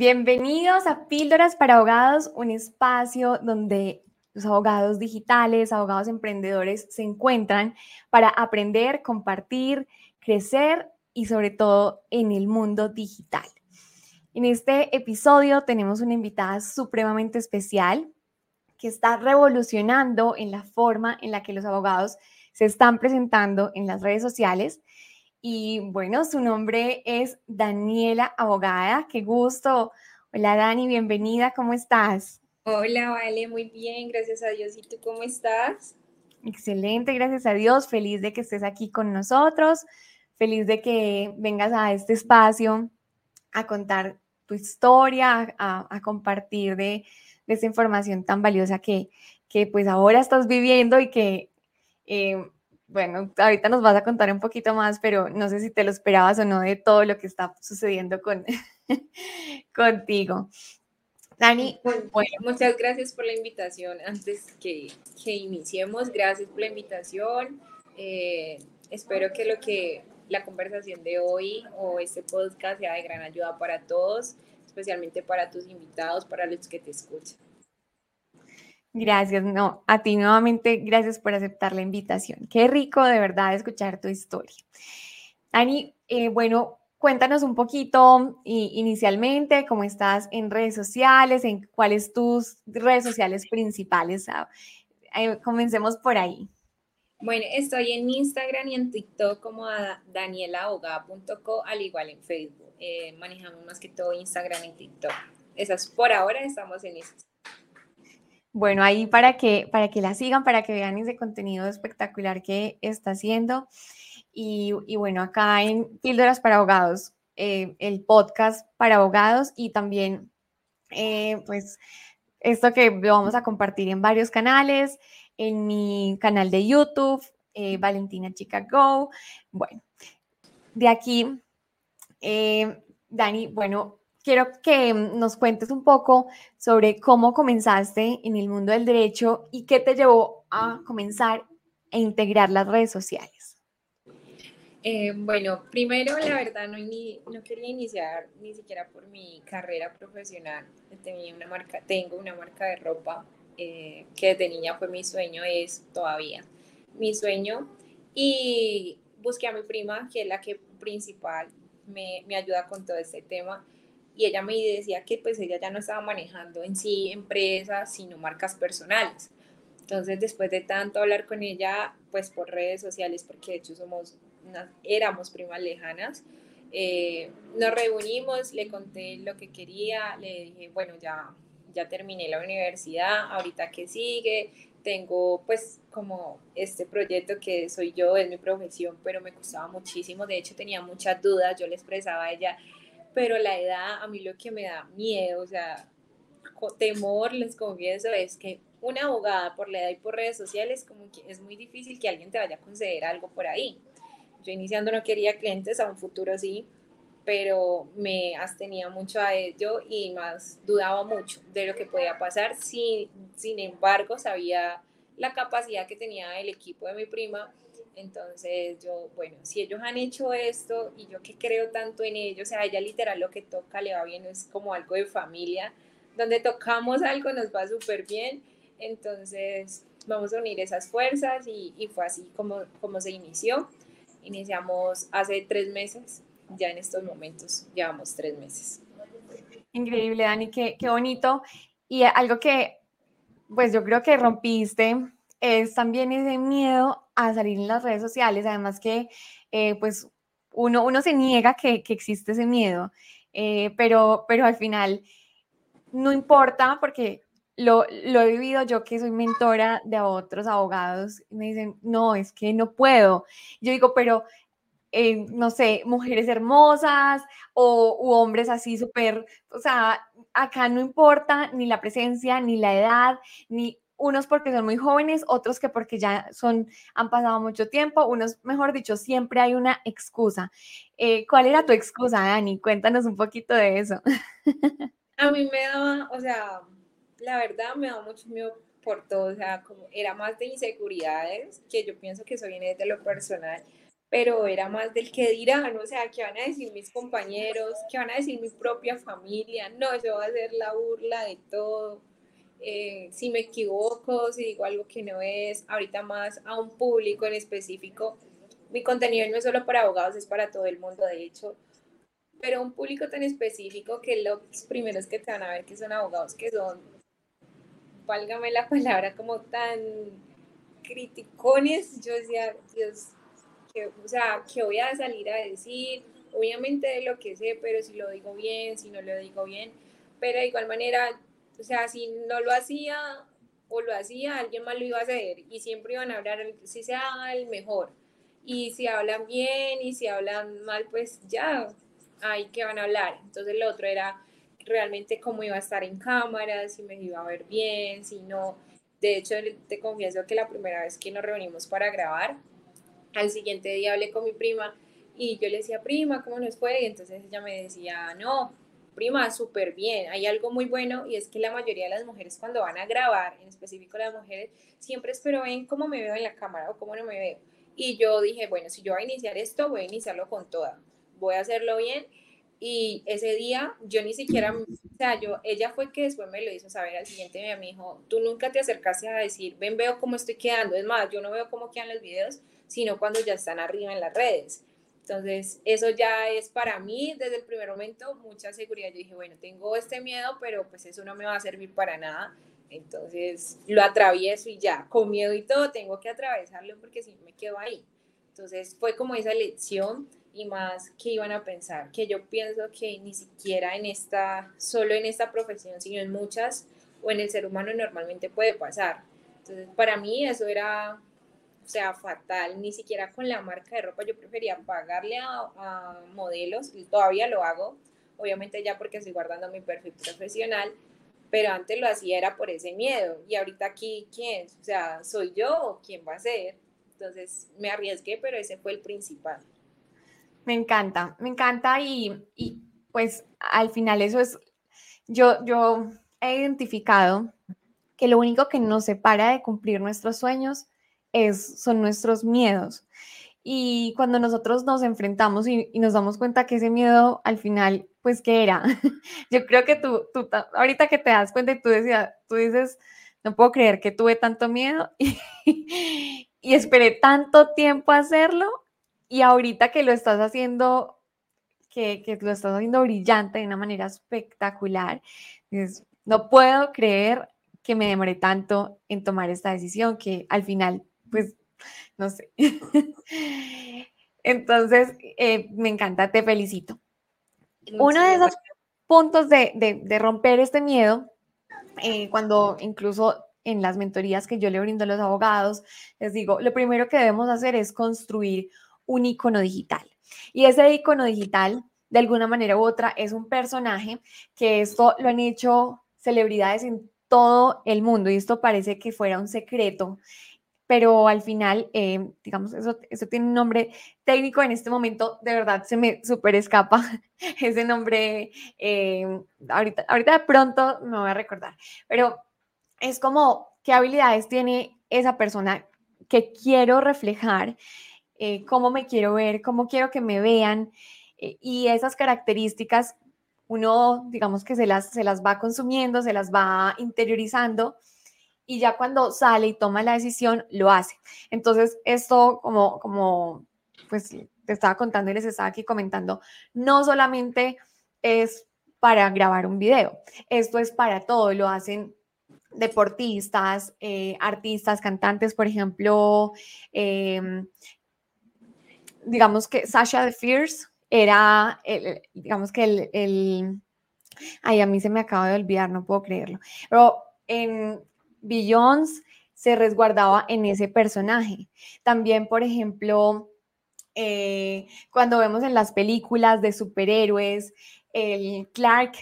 Bienvenidos a Píldoras para Abogados, un espacio donde los abogados digitales, abogados emprendedores se encuentran para aprender, compartir, crecer y sobre todo en el mundo digital. En este episodio tenemos una invitada supremamente especial que está revolucionando en la forma en la que los abogados se están presentando en las redes sociales. Y bueno, su nombre es Daniela Abogada. Qué gusto. Hola Dani, bienvenida. ¿Cómo estás? Hola, Vale, muy bien, gracias a Dios. ¿Y tú cómo estás? Excelente, gracias a Dios. Feliz de que estés aquí con nosotros. Feliz de que vengas a este espacio a contar tu historia, a, compartir de, de, esa información tan valiosa que, que pues ahora estás viviendo y que, eh, bueno, ahorita nos vas a contar un poquito más, pero no sé si te lo esperabas o no de todo lo que está sucediendo con, contigo. Dani, bueno, muchas gracias por la invitación. Antes que, que iniciemos, gracias por la invitación. Eh, espero que lo que la conversación de hoy o este podcast sea de gran ayuda para todos, especialmente para tus invitados, para los que te escuchan. Gracias, no, a ti nuevamente, gracias por aceptar la invitación. Qué rico de verdad escuchar tu historia. Dani, eh, bueno, Cuéntanos un poquito inicialmente cómo estás en redes sociales, en cuáles tus redes sociales principales. Ah, eh, comencemos por ahí. Bueno, estoy en Instagram y en TikTok como danielaabogada.co, al igual en Facebook. Eh, manejamos más que todo Instagram y TikTok. Esas por ahora estamos en eso. Bueno, ahí para que, para que la sigan, para que vean ese contenido espectacular que está haciendo. Y, bueno, acá en Píldoras para Abogados, eh, el podcast para abogados y también, eh, pues, esto que lo vamos a compartir en varios canales, en mi canal de YouTube, eh, Valentina Chicago. Bueno, de aquí, Dani, bueno, quiero que nos cuentes un poco sobre cómo comenzaste en el mundo del derecho y qué te llevó a comenzar a integrar las redes sociales. Eh, bueno, primero la verdad no, no quería iniciar ni siquiera por mi carrera profesional. Tenía una marca, tengo una marca de ropa eh, que desde niña fue mi sueño, es todavía mi sueño. Y busqué a mi prima, que es la que principal me, me ayuda con todo este tema. Y ella me decía que pues ella ya no estaba manejando en sí empresas, sino marcas personales. Entonces, después de tanto hablar con ella, pues por redes sociales, porque de hecho somos éramos primas lejanas. Eh, nos reunimos, le conté lo que quería, le dije, bueno, ya, ya terminé la universidad, ahorita que sigue, tengo pues como este proyecto que soy yo, es mi profesión, pero me costaba muchísimo, de hecho tenía muchas dudas, yo le expresaba a ella, pero la edad, a mí lo que me da miedo, o sea, temor, les confieso, es que una abogada por la edad y por redes sociales, como que es muy difícil que alguien te vaya a conceder algo por ahí. Yo iniciando no quería clientes, a un futuro sí, pero me abstenía mucho a ello y más dudaba mucho de lo que podía pasar. Sin, sin embargo, sabía la capacidad que tenía el equipo de mi prima. Entonces yo, bueno, si ellos han hecho esto y yo que creo tanto en ellos, o sea, ella literal lo que toca le va bien, es como algo de familia, donde tocamos algo nos va súper bien. Entonces vamos a unir esas fuerzas y, y fue así como, como se inició. Iniciamos hace tres meses, ya en estos momentos llevamos tres meses. Increíble, Dani, qué, qué bonito. Y algo que, pues yo creo que rompiste es también ese miedo a salir en las redes sociales, además que, eh, pues, uno, uno se niega que, que existe ese miedo, eh, pero, pero al final no importa porque lo, lo, he vivido yo que soy mentora de otros abogados, me dicen, no, es que no puedo. Yo digo, pero, eh, no sé, mujeres hermosas o u hombres así súper, o sea, acá no importa ni la presencia, ni la edad, ni unos porque son muy jóvenes, otros que porque ya son, han pasado mucho tiempo, unos, mejor dicho, siempre hay una excusa. Eh, ¿Cuál era tu excusa, Dani? Cuéntanos un poquito de eso. A mí me daba, o sea, la verdad me da mucho miedo por todo, o sea, como era más de inseguridades, que yo pienso que eso viene de lo personal, pero era más del que dirán, o sea, qué van a decir mis compañeros, qué van a decir mi propia familia, no, yo voy a ser la burla de todo, eh, si me equivoco, si digo algo que no es, ahorita más a un público en específico, mi contenido no es solo para abogados, es para todo el mundo, de hecho, pero un público tan específico que los primeros que te van a ver que son abogados, que son, válgame la palabra, como tan criticones, yo decía, Dios, que, o sea, que voy a salir a decir, obviamente de lo que sé, pero si lo digo bien, si no lo digo bien, pero de igual manera, o sea, si no lo hacía o lo hacía, alguien más lo iba a hacer y siempre iban a hablar, si sea el mejor. Y si hablan bien y si hablan mal, pues ya, ahí que van a hablar. Entonces lo otro era realmente cómo iba a estar en cámara, si me iba a ver bien, si no. De hecho, te confieso que la primera vez que nos reunimos para grabar, al siguiente día hablé con mi prima y yo le decía, prima, ¿cómo nos fue? Y entonces ella me decía, no, prima, súper bien. Hay algo muy bueno y es que la mayoría de las mujeres cuando van a grabar, en específico las mujeres, siempre espero ven cómo me veo en la cámara o cómo no me veo. Y yo dije, bueno, si yo voy a iniciar esto, voy a iniciarlo con toda. Voy a hacerlo bien. Y ese día yo ni siquiera, o sea, yo, ella fue que después me lo hizo saber al siguiente día, me dijo, tú nunca te acercaste a decir, ven, veo cómo estoy quedando. Es más, yo no veo cómo quedan los videos, sino cuando ya están arriba en las redes. Entonces, eso ya es para mí desde el primer momento mucha seguridad. Yo dije, bueno, tengo este miedo, pero pues eso no me va a servir para nada. Entonces, lo atravieso y ya, con miedo y todo, tengo que atravesarlo porque si me quedo ahí. Entonces, fue como esa lección y más que iban a pensar, que yo pienso que ni siquiera en esta, solo en esta profesión, sino en muchas o en el ser humano normalmente puede pasar. Entonces, para mí eso era o sea, fatal, ni siquiera con la marca de ropa, yo prefería pagarle a, modelos, y todavía lo hago, obviamente ya porque estoy guardando mi perfil profesional, pero antes lo hacía era por ese miedo, y ahorita aquí, ¿quién? O sea, ¿soy yo o quién va a ser? Entonces me arriesgué, pero ese fue el principal. Me encanta, me encanta y, y pues al final eso es, yo, yo he identificado que lo único que nos separa de cumplir nuestros sueños es, son nuestros miedos. Y cuando nosotros nos enfrentamos y, nos damos cuenta que ese miedo al final, pues, ¿qué era? Yo creo que tú, tú, ahorita que te das cuenta y tú, decías, tú dices, no puedo creer que tuve tanto miedo y, y esperé tanto tiempo a hacerlo y ahorita que lo estás haciendo, que, que lo estás haciendo brillante de una manera espectacular, dices, no puedo creer que me demoré tanto en tomar esta decisión, que al final pues no sé. Entonces, eh, me encanta, te felicito. Uno de esos puntos de, romper este miedo, eh, cuando incluso en las mentorías que yo le brindo a los abogados, les digo, lo primero que debemos hacer es construir un icono digital. Y ese icono digital, de alguna manera u otra, es un personaje que esto lo han hecho celebridades en todo el mundo y esto parece que fuera un secreto pero al final, eh, digamos, eso, eso tiene un nombre técnico en este momento, de verdad se me súper escapa ese nombre, eh, ahorita, ahorita de pronto me voy a recordar, pero es como qué habilidades tiene esa persona que quiero reflejar, eh, cómo me quiero ver, cómo quiero que me vean, y esas características uno, digamos que se las, se las va consumiendo, se las va interiorizando y ya cuando sale y toma la decisión, lo hace. Entonces, esto como, como, pues te estaba contando y les estaba aquí comentando, no solamente es para grabar un video, esto es para todo, lo hacen deportistas, eh, artistas, cantantes, por ejemplo, em, digamos que Sasha de Fierce era, digamos que el, el, ay, a mí se me acaba de olvidar, no puedo creerlo, pero en Beyoncé se resguardaba en ese personaje. También, por ejemplo, eh, cuando vemos en las películas de superhéroes, el Clark,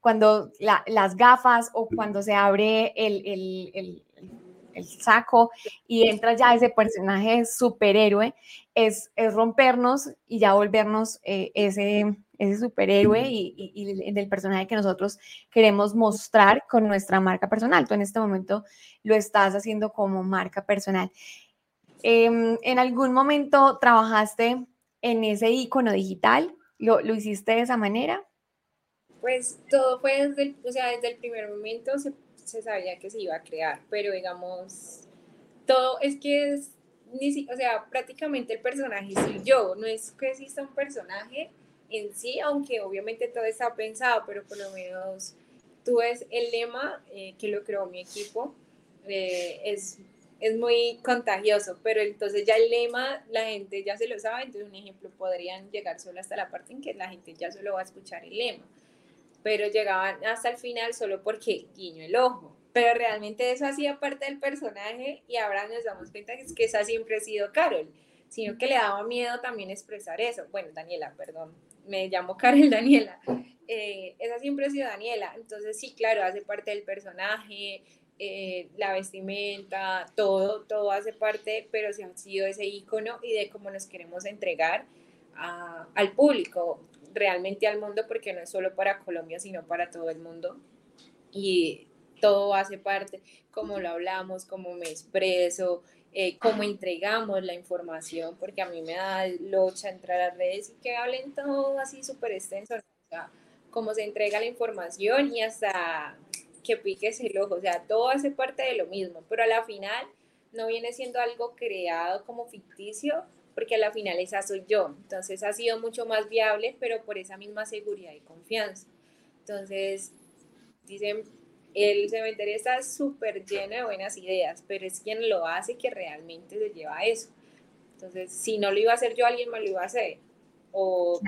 cuando las gafas o cuando se abre el, saco y entra ya ese personaje superhéroe, es, es rompernos y ya volvernos eh, ese ese superhéroe y, del personaje que nosotros queremos mostrar con nuestra marca personal. Tú en este momento lo estás haciendo como marca personal. Em, ¿En algún momento trabajaste en ese icono digital? ¿Lo, ¿Lo, hiciste de esa manera? Pues todo fue desde el, o sea, desde el primer momento se, se, sabía que se iba a crear, pero digamos, todo es que es, ni, o sea, prácticamente el personaje soy yo, no es que exista un personaje en sí, aunque obviamente todo está pensado, pero por lo menos tú ves el lema eh, que lo creó mi equipo, eh, es, es muy contagioso, pero entonces ya el lema la gente ya se lo sabe, entonces un ejemplo podrían llegar solo hasta la parte en que la gente ya solo va a escuchar el lema pero llegaban hasta el final solo porque guiño el ojo. Pero realmente eso hacía parte del personaje y ahora nos damos cuenta que, es que esa siempre ha sido Carol, sino que le daba miedo también expresar eso. Bueno, Daniela, perdón, me llamo Carol Daniela. Eh, esa siempre ha sido Daniela. Entonces sí, claro, hace parte del personaje, eh, la vestimenta, todo, todo hace parte, pero sí ha sido ese icono y de cómo nos queremos entregar al público realmente al mundo porque no es solo para Colombia, sino para todo el mundo. Y todo hace parte, como lo hablamos, cómo me expreso, eh, cómo entregamos la información, porque a mí me da locha entrar a las redes y que hablen todo así súper extenso, o sea, cómo se entrega la información y hasta que piques el ojo, o sea, todo hace parte de lo mismo, pero a la final no viene siendo algo creado como ficticio, porque a la final esa soy yo. Entonces ha sido mucho más viable, pero por esa misma seguridad y confianza. Entonces, dicen, el cementerio está súper lleno de buenas ideas, pero es quien lo hace que realmente se lleva a eso. Entonces, si no lo iba a hacer yo, alguien me lo iba a hacer. O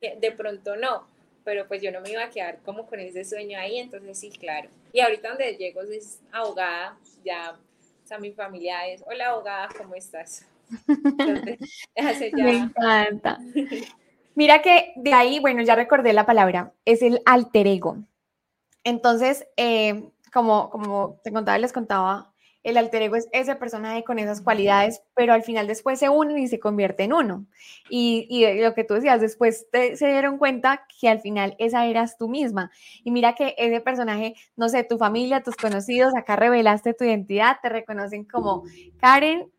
de pronto no, pero pues yo no me iba a quedar como con ese sueño ahí, entonces sí, claro. Y ahorita donde llego es abogada, ya, o sea, mi familia es, hola abogada, ¿cómo estás? Me encanta. Mira que de ahí, bueno, ya recordé la palabra, es el alter ego. Entonces, eh, como, como te contaba, les contaba, el alter ego es ese personaje con esas cualidades, pero al final después se unen y se convierte en uno. Y, y lo que tú decías, después se dieron cuenta que al final esa eras tú misma. Y mira que ese personaje, no sé, tu familia, tus conocidos, acá revelaste tu identidad, te reconocen como Karen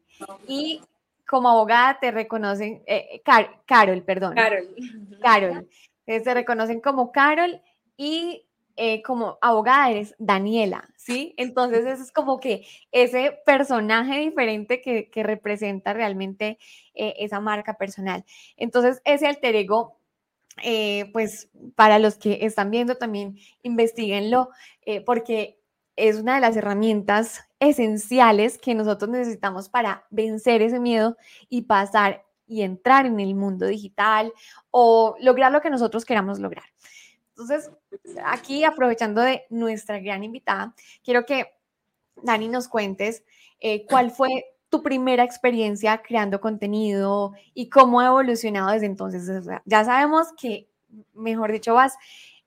y como abogada te reconocen, eh, Carol, perdón. Carol. Carol. te reconocen como Carol y eh, como abogada eres Daniela, ¿sí? Entonces eso es como que ese personaje diferente que, representa realmente eh, esa marca personal. Entonces ese alter ego, pues para los que están viendo también, investiguenlo, porque es una de las herramientas esenciales que nosotros necesitamos para vencer ese miedo y pasar y entrar en el mundo digital o lograr lo que nosotros queramos lograr. Entonces, aquí aprovechando de nuestra gran invitada, quiero que Dani nos cuentes eh, cuál fue tu primera experiencia creando contenido y cómo ha evolucionado desde entonces. ya sabemos que, mejor dicho, vas,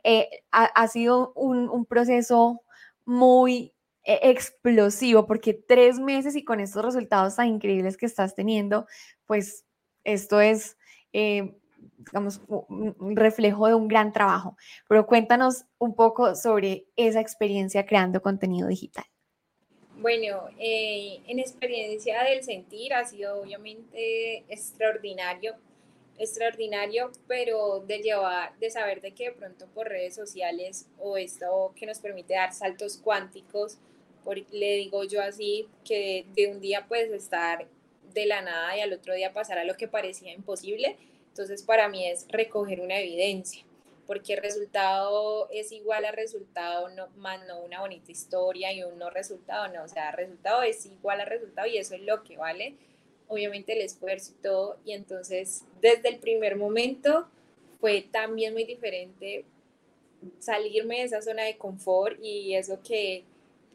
eh, ha, sido un, proceso muy eh, explosivo, porque tres meses y con estos resultados tan increíbles que estás teniendo, pues esto es, digamos, un reflejo de un gran trabajo. Pero cuéntanos un poco sobre esa experiencia creando contenido digital. Bueno, eh, en experiencia del sentir ha sido obviamente extraordinario extraordinario, pero de llevar, de saber de que de pronto por redes sociales o esto que nos permite dar saltos cuánticos, por, le digo yo así, que de un día puedes estar de la nada y al otro día pasar a lo que parecía imposible. Entonces para mí es recoger una evidencia, porque el resultado es igual al resultado, no, más no una bonita historia y un no resultado, no, o sea, resultado es igual al resultado y eso es lo que vale obviamente el esfuerzo y todo, y entonces desde el primer momento fue también muy diferente salirme de esa zona de confort y eso que,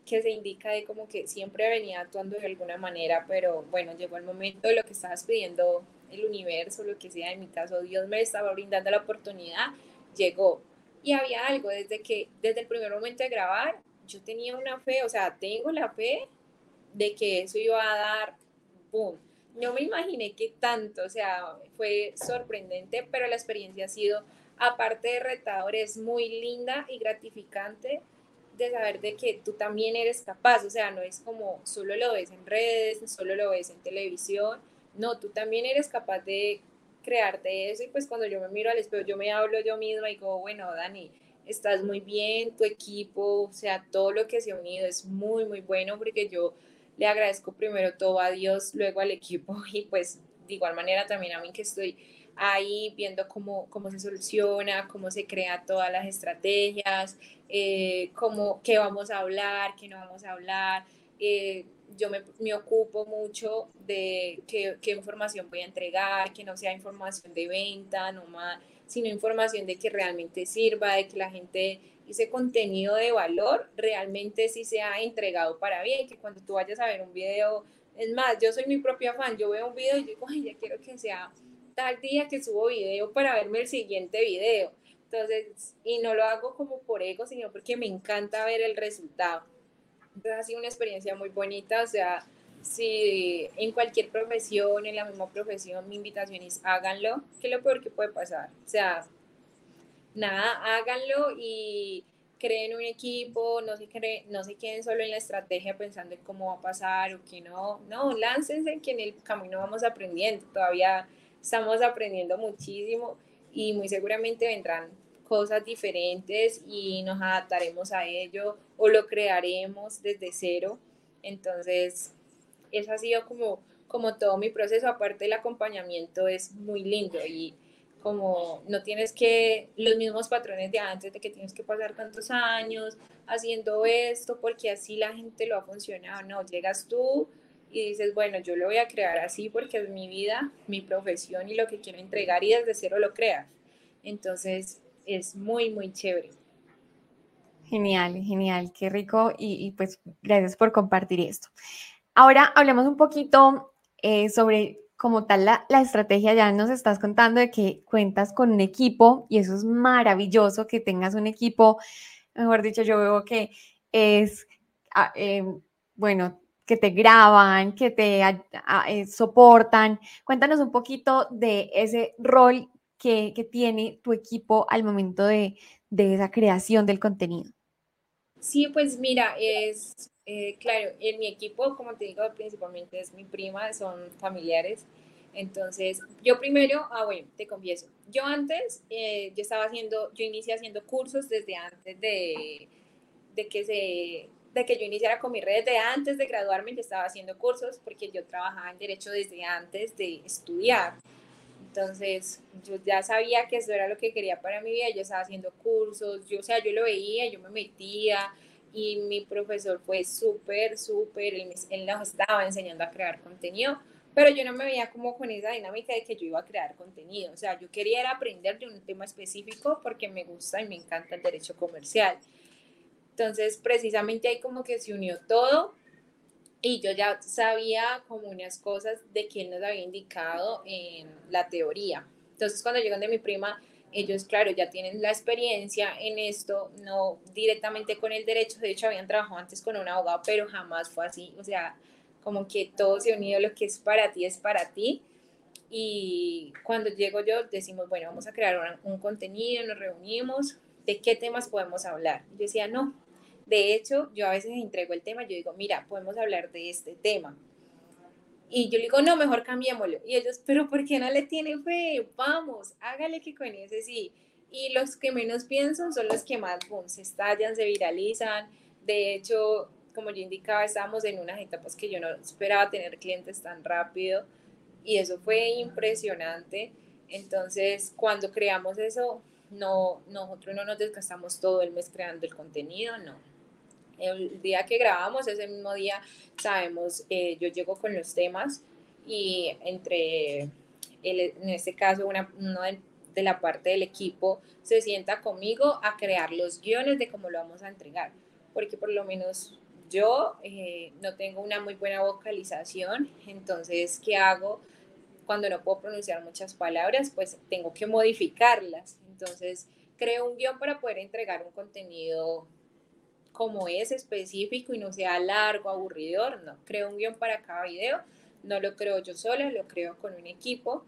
que se indica de como que siempre venía actuando de alguna manera, pero bueno, llegó el momento de lo que estabas pidiendo el universo, lo que sea, en mi caso Dios me estaba brindando la oportunidad, llegó. Y había algo, desde que, desde el primer momento de grabar, yo tenía una fe, o sea, tengo la fe de que eso iba a dar, boom, no me imaginé que tanto, o sea, fue sorprendente, pero la experiencia ha sido, aparte de retador, es muy linda y gratificante de saber de que tú también eres capaz, o sea, no es como solo lo ves en redes, solo lo ves en televisión, no, tú también eres capaz de crearte eso y pues cuando yo me miro al espejo, yo me hablo yo misma y digo, bueno, Dani, estás muy bien, tu equipo, o sea, todo lo que se ha unido es muy, muy bueno porque yo le agradezco primero todo a Dios, luego al equipo y pues de igual manera también a mí que estoy ahí viendo cómo, cómo se soluciona, cómo se crea todas las estrategias, eh, cómo, qué vamos a hablar, qué no vamos a hablar. Eh, yo me, me, ocupo mucho de qué, qué, información voy a entregar, que no sea información de venta, no más, sino información de que realmente sirva, de que la gente, ese contenido de valor realmente sí sea entregado para bien, que cuando tú vayas a ver un video, es más, yo soy mi propia fan, yo veo un video y digo, ay, ya quiero que sea tal día que subo video para verme el siguiente video. Entonces, y no lo hago como por ego, sino porque me encanta ver el resultado. Entonces ha sido una experiencia muy bonita, o sea, si en cualquier profesión, en la misma profesión, mi invitación es háganlo, que es lo peor que puede pasar. O sea, nada, háganlo y creen un equipo, no se, creen, no se queden solo en la estrategia pensando en cómo va a pasar o que no, no, láncense que en el camino vamos aprendiendo, todavía estamos aprendiendo muchísimo y muy seguramente vendrán cosas diferentes y nos adaptaremos a ello o lo crearemos desde cero. Entonces, eso ha sido como, como todo mi proceso. Aparte, el acompañamiento es muy lindo y como no tienes que los mismos patrones de antes, de que tienes que pasar tantos años haciendo esto, porque así la gente lo ha funcionado. No, llegas tú y dices, bueno, yo lo voy a crear así porque es mi vida, mi profesión y lo que quiero entregar y desde cero lo creas. Entonces, es muy, muy chévere. Genial, genial, qué rico y, pues gracias por compartir esto. Ahora hablemos un poquito eh, sobre como tal la, la, estrategia. Ya nos estás contando de que cuentas con un equipo y eso es maravilloso que tengas un equipo. Mejor dicho, yo veo que es, em, bueno, que te graban, que te eh, soportan. Cuéntanos un poquito de ese rol que, tiene tu equipo al momento de, esa creación del contenido? Sí, pues mira, es eh, claro, en mi equipo, como te digo, principalmente es mi prima, son familiares. Entonces, yo primero, ah, bueno, te confieso, yo antes, eh, yo estaba haciendo, yo inicié haciendo cursos desde antes de, de que se de que yo iniciara con mi red, desde antes de graduarme yo estaba haciendo cursos porque yo trabajaba en derecho desde antes de estudiar. Entonces, yo ya sabía que eso era lo que quería para mi vida, yo estaba haciendo cursos, yo, o sea, yo lo veía, yo me metía y mi profesor fue súper, súper, él, él, nos estaba enseñando a crear contenido, pero yo no me veía como con esa dinámica de que yo iba a crear contenido, o sea, yo quería aprender de un tema específico porque me gusta y me encanta el derecho comercial. Entonces, precisamente ahí como que se unió todo y yo ya sabía como unas cosas de que él nos había indicado en la teoría. Entonces, cuando llegan de mi prima, ellos, claro, ya tienen la experiencia en esto, no directamente con el derecho, de hecho habían trabajado antes con un abogado, pero jamás fue así, o sea, como que todo se unido, lo que es para ti es para ti. Y cuando llego yo, decimos, bueno, vamos a crear un, un contenido, nos reunimos, ¿de qué temas podemos hablar? Yo decía, no, de hecho, yo a veces entrego el tema, yo digo, mira, podemos hablar de este tema. Y yo le digo, no, mejor cambiémoslo. Y ellos, pero ¿por qué no le tiene fe? Vamos, hágale que con ese sí. Y los que menos piensan son los que más, boom, se estallan, se viralizan. De hecho, como yo indicaba, estábamos en unas etapas que yo no esperaba tener clientes tan rápido. Y eso fue impresionante. Entonces, cuando creamos eso, no, nosotros no nos desgastamos todo el mes creando el contenido, no el día que grabamos, ese mismo día, sabemos, eh, yo llego con los temas y entre, en este caso, una, uno de, la parte del equipo se sienta conmigo a crear los guiones de cómo lo vamos a entregar, porque por lo menos yo eh, no tengo una muy buena vocalización, entonces, ¿qué hago? Cuando no puedo pronunciar muchas palabras, pues tengo que modificarlas. Entonces, creo un guion para poder entregar un contenido como es específico y no sea largo, aburridor, no. Creo un guion para cada video, no lo creo yo sola, lo creo con un equipo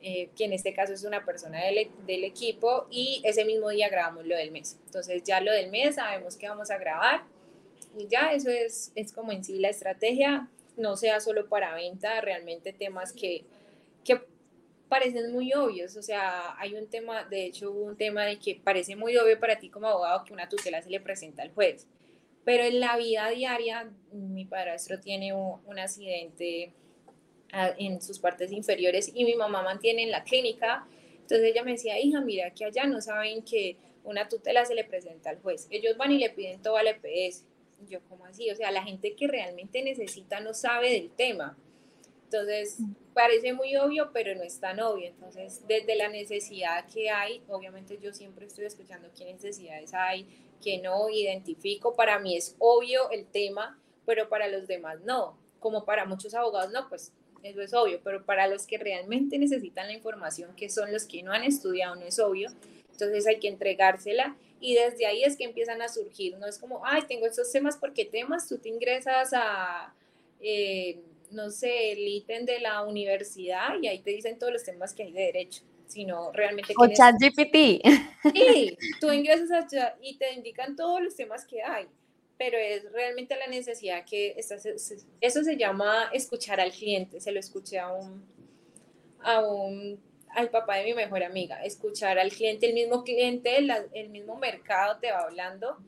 eh, que en este caso es una persona del, e, del, equipo, y ese mismo día grabamos lo del mes. Entonces ya lo del mes sabemos que vamos a grabar y ya eso es, es como en sí la estrategia, no sea solo para venta, realmente temas que, que parecen muy obvios, o sea, hay un tema, de hecho hubo un tema de que parece muy obvio para ti como abogado que una tutela se le presenta al juez, pero en la vida diaria mi padrastro tiene un, accidente en sus partes inferiores y mi mamá mantiene en la clínica. Entonces ella me decía, hija, mira que allá no saben que una tutela se le presenta al juez. Ellos van y le piden todo al EPS. Yo, como así? O sea, la gente que realmente necesita no sabe del tema. Entonces, parece muy obvio, pero no es tan obvio. Entonces, desde la necesidad que hay, obviamente yo siempre estoy escuchando qué necesidades hay, que no identifico. Para mí es obvio el tema, pero para los demás no. Como para muchos abogados, no, pues eso es obvio, pero para los que realmente necesitan la información, que son los que no han estudiado, no es obvio, entonces hay que entregársela y desde ahí es que empiezan a surgir, no es como, ay, tengo estos temas, porque temas, tú te ingresas a, eh, no sé, el ítem de la universidad y ahí te dicen todos los temas que hay de derecho, sino realmente... O ChatGPT. Sí, tú ingresas a, y te indican todos los temas que hay pero es realmente la necesidad que eso se llama escuchar al cliente, se lo escuché a un, a un, al papá de mi mejor amiga, escuchar al cliente, el mismo cliente, el mismo mercado te va hablando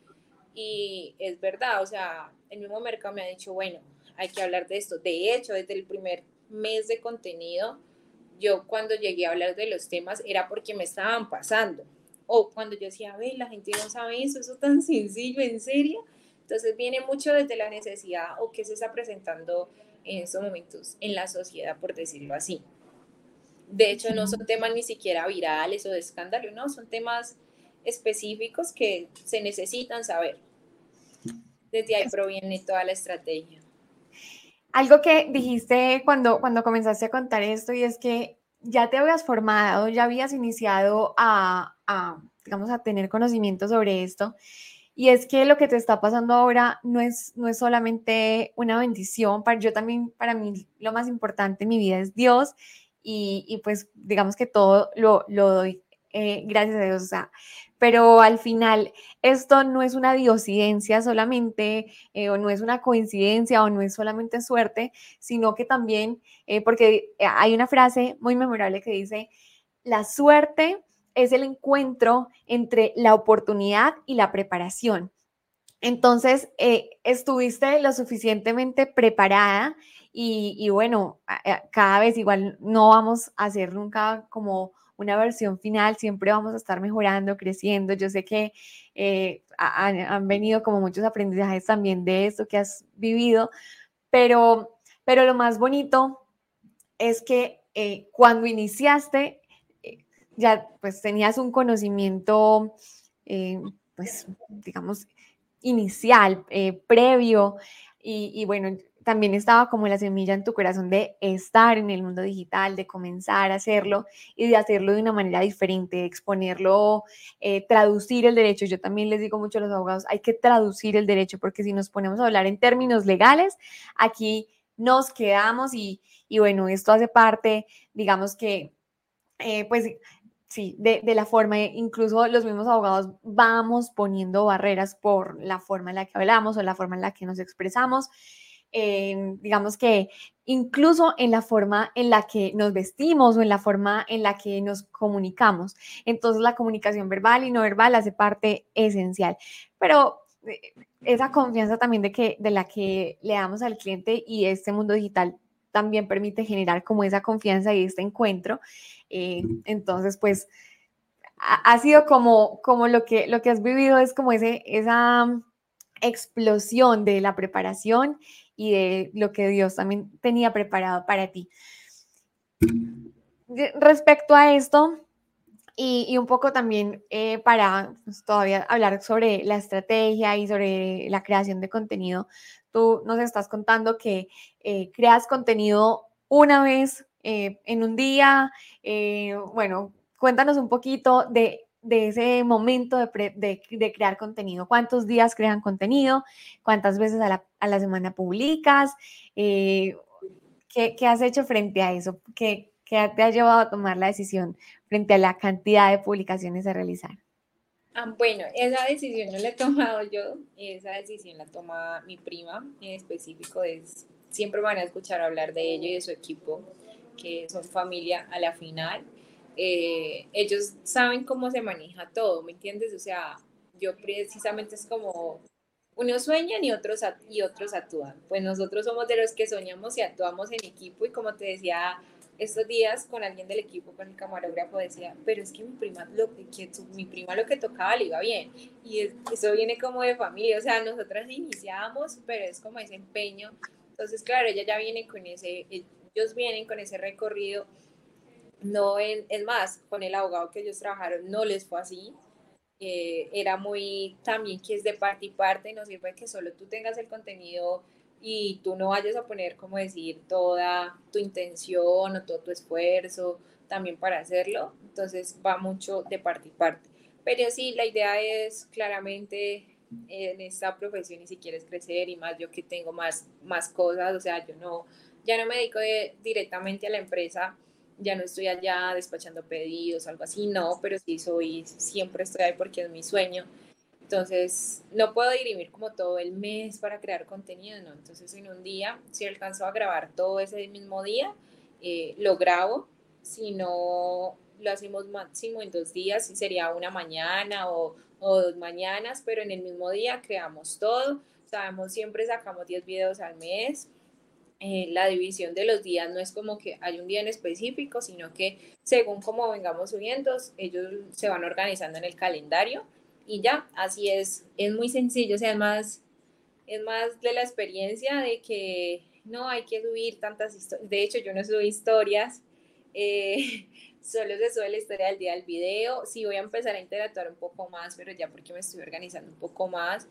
y es verdad, o sea, el mismo mercado me ha dicho, bueno, hay que hablar de esto. De hecho, desde el primer mes de contenido, yo cuando llegué a hablar de los temas era porque me estaban pasando. O cuando yo decía, ve, la gente no sabe eso, eso tan sencillo, en serio. Entonces viene mucho desde la necesidad o qué se está presentando en estos momentos en la sociedad, por decirlo así. De hecho, no son temas ni siquiera virales o de escándalo, no, son temas específicos que se necesitan saber. Desde ahí proviene toda la estrategia. Algo que dijiste cuando, cuando comenzaste a contar esto y es que ya te habías formado, ya habías iniciado a, digamos, a tener conocimiento sobre esto y es que lo que te está pasando ahora no es, no es solamente una bendición, para, yo también, para mí, lo más importante en mi vida es Dios y, y pues digamos que todo lo, lo doy eh, gracias a Dios, o sea, pero al final esto no es una diosidencia solamente, eh, o no es una coincidencia, o no es solamente suerte, sino que también, eh, porque hay una frase muy memorable que dice, la suerte es el encuentro entre la oportunidad y la preparación. Entonces, eh, estuviste lo suficientemente preparada y, bueno, cada vez igual no vamos a hacer nunca como una versión final, siempre vamos a estar mejorando, creciendo. Yo sé que eh, han, venido como muchos aprendizajes también de esto que has vivido, pero, pero lo más bonito es que eh, cuando iniciaste ya pues tenías un conocimiento, eh, pues digamos, inicial, eh, previo, y, bueno, también estaba como la semilla en tu corazón de estar en el mundo digital, de comenzar a hacerlo y de hacerlo de una manera diferente, de exponerlo, eh, traducir el derecho. Yo también les digo mucho a los abogados, hay que traducir el derecho porque si nos ponemos a hablar en términos legales, aquí nos quedamos y, y bueno, esto hace parte, digamos que, pues Sí, de, la forma, incluso los mismos abogados vamos poniendo barreras por la forma en la que hablamos o la forma en la que nos expresamos. Digamos que incluso en la forma en la que nos vestimos o en la forma en la que nos comunicamos. Entonces la comunicación verbal y no verbal hace parte esencial. Pero eh, esa confianza también de, que, de la que le damos al cliente y este mundo digital también permite generar como esa confianza y este encuentro. Eh, entonces, pues ha, sido como, como lo, que, lo que has vivido es como ese, esa explosión de la preparación y de lo que Dios también tenía preparado para ti. Respecto a esto, y, un poco también eh, para pues, todavía hablar sobre la estrategia y sobre la creación de contenido, tú nos estás contando que eh, creas contenido una vez eh, en un día. Bueno, cuéntanos un poquito de, ese momento de, crear contenido. ¿Cuántos días crean contenido? ¿Cuántas veces a la, semana publicas? ¿qué, has hecho frente a eso? ¿Qué, ¿Qué te ha llevado a tomar la decisión frente a la cantidad de publicaciones a realizar? Ah, bueno, esa decisión no la he tomado yo, esa decisión la toma mi prima, en específico es, siempre van a escuchar hablar de ella y de su equipo, que son familia a la final. Eh, ellos saben cómo se maneja todo, ¿me entiendes? O sea, yo precisamente es como unos sueñan y otros, y otros actúan. Pues nosotros somos de los que soñamos y actuamos en equipo y como te decía estos días con alguien del equipo, con el camarógrafo, decía, pero es que mi prima lo que, mi prima lo que tocaba le iba bien. Y eso viene como de familia, o sea, nosotras iniciamos, pero es como ese empeño. Entonces, claro, ella ya viene con ese, ellos vienen con ese recorrido. No, es, es más, con el abogado que ellos trabajaron no les fue así. Eh, era muy también que es de parte y parte, no sirve que solo tú tengas el contenido y tú no vayas a poner, como decir, toda tu intención o todo tu esfuerzo también para hacerlo. Entonces va mucho de parte y parte. Pero sí, la idea es claramente en esta profesión y si quieres crecer y más yo que tengo más, más cosas, o sea, yo no, ya no me dedico directamente a la empresa, ya no estoy allá despachando pedidos, algo así, no, pero sí soy, siempre estoy ahí porque es mi sueño. Entonces, no puedo dirimir como todo el mes para crear contenido, ¿no? Entonces, en un día, si alcanzo a grabar todo ese mismo día, eh, lo grabo. Si no, lo hacemos máximo en dos días, si sería una mañana o, o dos mañanas, pero en el mismo día creamos todo. Sabemos, siempre sacamos 10 videos al mes. Eh, la división de los días no es como que hay un día en específico, sino que según como vengamos subiendo, ellos se van organizando en el calendario y ya, así es, es muy sencillo, o sea, es más, es más de la experiencia de que no hay que subir tantas historias, de hecho yo no subo historias, eh, solo se sube la historia del día del video, sí voy a empezar a interactuar un poco más, pero ya porque me estoy organizando un poco más,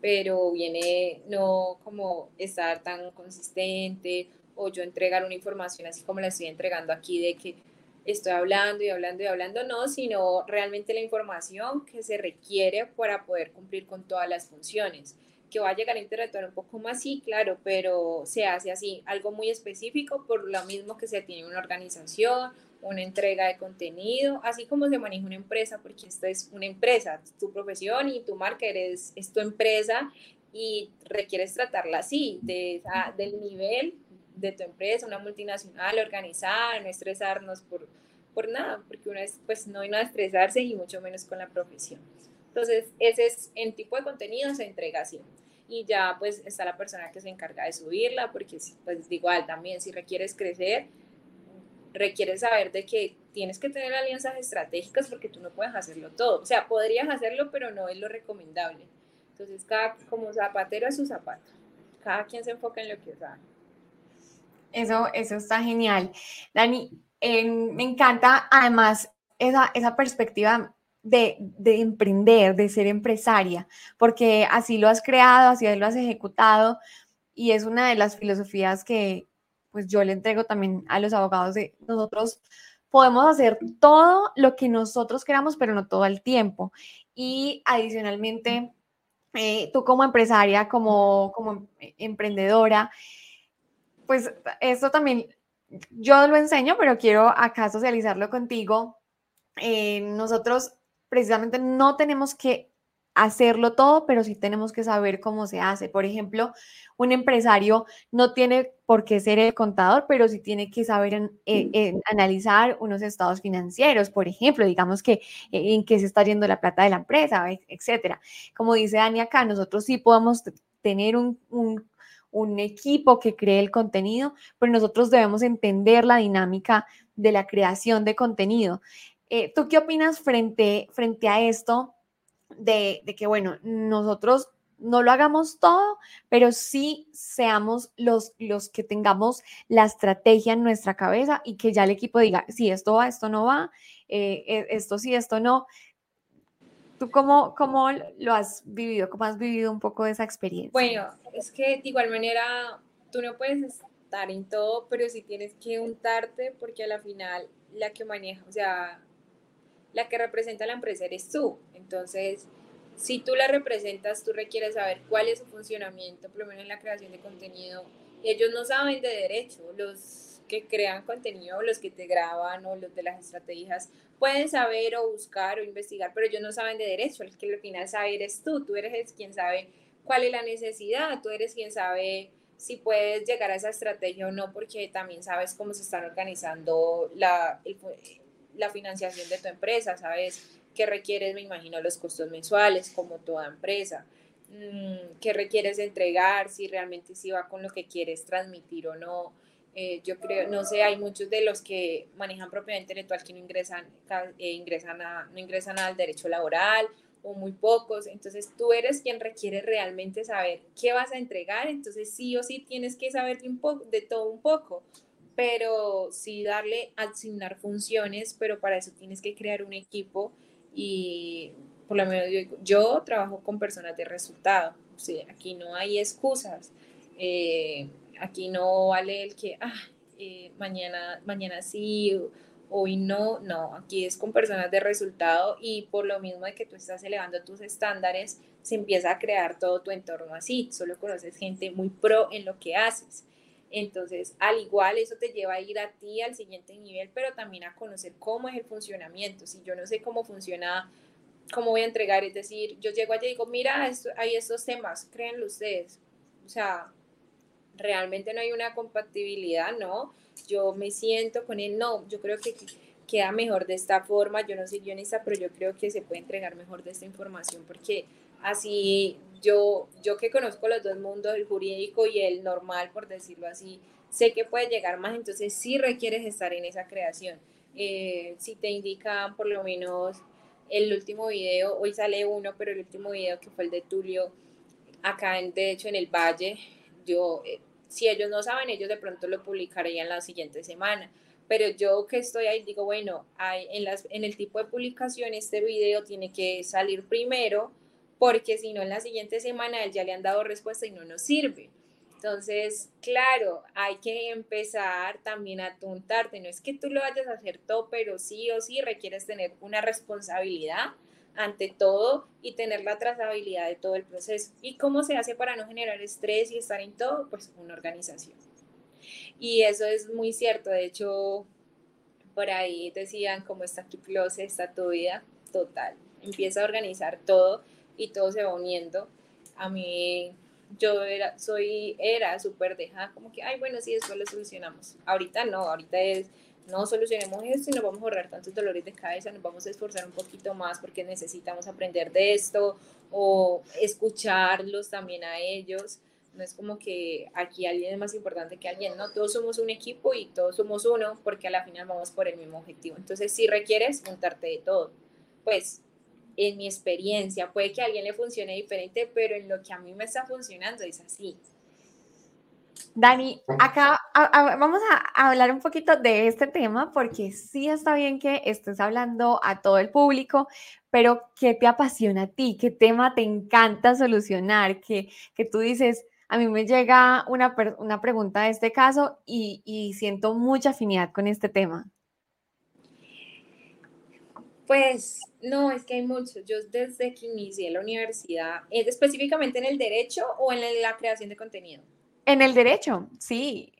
pero viene no como estar tan consistente o yo entregar una información así como la estoy entregando aquí de que estoy hablando y hablando y hablando, no, sino realmente la información que se requiere para poder cumplir con todas las funciones. Que va a llegar a interactuar un poco más, sí, claro, pero se hace así, algo muy específico por lo mismo que se tiene una organización, una entrega de contenido, así como se maneja una empresa, porque esto es una empresa, tu profesión y tu marca eres, es tu empresa y requieres tratarla así, de, del nivel de tu empresa, una multinacional, organizada, no estresarnos por, por nada, porque una es, pues no hay nada estresarse y mucho menos con la profesión. Entonces, ese es en tipo de contenido se entrega así. Y ya pues está la persona que se encarga de subirla, porque pues igual también si requieres crecer, requieres saber de que tienes que tener alianzas estratégicas porque tú no puedes hacerlo todo. O sea, podrías hacerlo, pero no es lo recomendable. Entonces, cada como zapatero a su zapato. Cada quien se enfoca en lo que sabe. Eso, eso está genial. Dani, me encanta además esa, esa perspectiva de, de, emprender, de ser empresaria, porque así lo has creado, así lo has ejecutado y es una de las filosofías que pues yo le entrego también a los abogados de nosotros podemos hacer todo lo que nosotros queramos, pero no todo el tiempo. Y adicionalmente, eh, tú como empresaria, como, como emprendedora, pues esto también yo lo enseño, pero quiero acá socializarlo contigo. Eh, nosotros precisamente no tenemos que hacerlo todo, pero sí tenemos que saber cómo se hace. Por ejemplo, un empresario no tiene por qué ser el contador, pero sí tiene que saber analizar unos estados financieros, por ejemplo, digamos que eh, en qué se está yendo la plata de la empresa, etcétera. Como dice Dani acá, nosotros sí podemos tener un un equipo que cree el contenido, pero nosotros debemos entender la dinámica de la creación de contenido. Eh, ¿Tú qué opinas frente, frente a esto de, que, bueno, nosotros no lo hagamos todo, pero sí seamos los, los que tengamos la estrategia en nuestra cabeza y que ya el equipo diga, sí, esto va, esto no va, eh, e, esto sí, esto no. ¿Tú cómo, cómo lo has vivido? ¿Cómo has vivido un poco de esa experiencia? Bueno, es que de igual manera tú no puedes estar en todo, pero sí tienes que untarte porque a la final la que maneja, o sea, la que representa a la empresa eres tú. Entonces, si tú la representas, tú requieres saber cuál es su funcionamiento, por lo menos en la creación de contenido. Ellos no saben de derecho, los que crean contenido, los que te graban o los de las estrategias, pueden saber o buscar o investigar, pero ellos no saben de derecho, el que al final sabe eres tú, tú eres quien sabe cuál es la necesidad, tú eres quien sabe si puedes llegar a esa estrategia o no, porque también sabes cómo se están organizando la, la financiación de tu empresa, sabes qué requieres, me imagino, los costos mensuales, como toda empresa, mm, qué requieres entregar, si realmente si va con lo que quieres transmitir o no. Eh, yo creo, no sé, hay muchos de los que manejan propiedad intelectual que no ingresan, eh, ingresan no ingresan al derecho laboral o muy pocos. Entonces tú eres quien requiere realmente saber qué vas a entregar. Entonces sí o sí tienes que saber de, un poco, de todo un poco, pero sí darle, asignar funciones, pero para eso tienes que crear un equipo y por lo menos yo, trabajo con personas de resultado. O aquí no hay excusas. Eh, aquí no vale el que, ah, eh, mañana, mañana sí hoy no, no, aquí es con personas de resultado y por lo mismo de que tú estás elevando tus estándares, se empieza a crear todo tu entorno así, solo conoces gente muy pro en lo que haces. Entonces, al igual, eso te lleva a ir a ti al siguiente nivel, pero también a conocer cómo es el funcionamiento. Si yo no sé cómo funciona, cómo voy a entregar, es decir, yo llego allí y digo, mira, hay estos temas, créanlo ustedes. O sea, realmente no hay una compatibilidad, ¿no? yo me siento con él, no, yo creo que queda mejor de esta forma, yo no soy guionista, pero yo creo que se puede entregar mejor de esta información porque así yo, yo que conozco los dos mundos, el jurídico y el normal, por decirlo así, sé que puede llegar más, entonces sí requieres estar en esa creación. Eh, si te indican por lo menos el último video, hoy sale uno, pero el último video que fue el de Tulio, acá en, de hecho en el Valle, yo eh, si ellos no saben, ellos de pronto lo publicarían la siguiente semana. Pero yo que estoy ahí digo, bueno, hay, en, las, en el tipo de publicación este video tiene que salir primero porque si no en la siguiente semana ya le han dado respuesta y no nos sirve. Entonces, claro, hay que empezar también a atuntarte. No es que tú lo vayas a hacer todo, pero sí o sí requieres tener una responsabilidad ante todo y tener la trazabilidad de todo el proceso. ¿Y cómo se hace para no generar estrés y estar en todo? Pues una organización. Y eso es muy cierto. De hecho, por ahí decían, cómo está tu closet, está tu vida, total. Empieza a organizar todo y todo se va uniendo. A mí, yo era, soy, era súper dejada, como que, ay, bueno, sí, después lo solucionamos. Ahorita no, ahorita es no solucionemos esto y nos vamos a ahorrar tantos dolores de cabeza, nos vamos a esforzar un poquito más porque necesitamos aprender de esto o escucharlos también a ellos. No es como que aquí alguien es más importante que alguien, no, todos somos un equipo y todos somos uno porque a la final vamos por el mismo objetivo. Entonces, si requieres montarte de todo, pues en mi experiencia, puede que a alguien le funcione diferente, pero en lo que a mí me está funcionando es así. Dani, acá vamos a hablar un poquito de este tema porque sí está bien que estés hablando a todo el público, pero ¿qué te apasiona a ti? ¿Qué tema te encanta solucionar? Que, que tú dices, a mí me llega una, una pregunta de este caso y, y siento mucha afinidad con este tema. Pues no, es que hay muchos. Yo desde que inicié la universidad, específicamente en el derecho o en la creación de contenido. En el derecho, sí.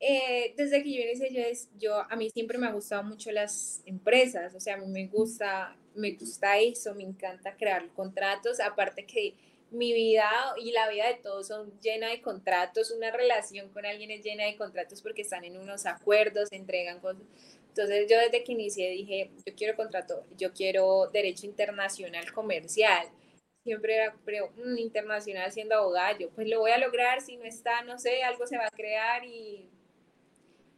Eh, desde que yo inicié, yo, yo, a mí siempre me ha gustado mucho las empresas, o sea, a mí me gusta, me gusta eso, me encanta crear contratos, aparte que mi vida y la vida de todos son llena de contratos, una relación con alguien es llena de contratos porque están en unos acuerdos, entregan cosas. Entonces yo desde que inicié dije, yo quiero contrato, yo quiero derecho internacional comercial siempre era pero, mm, internacional siendo abogado, pues lo voy a lograr, si no está, no sé, algo se va a crear y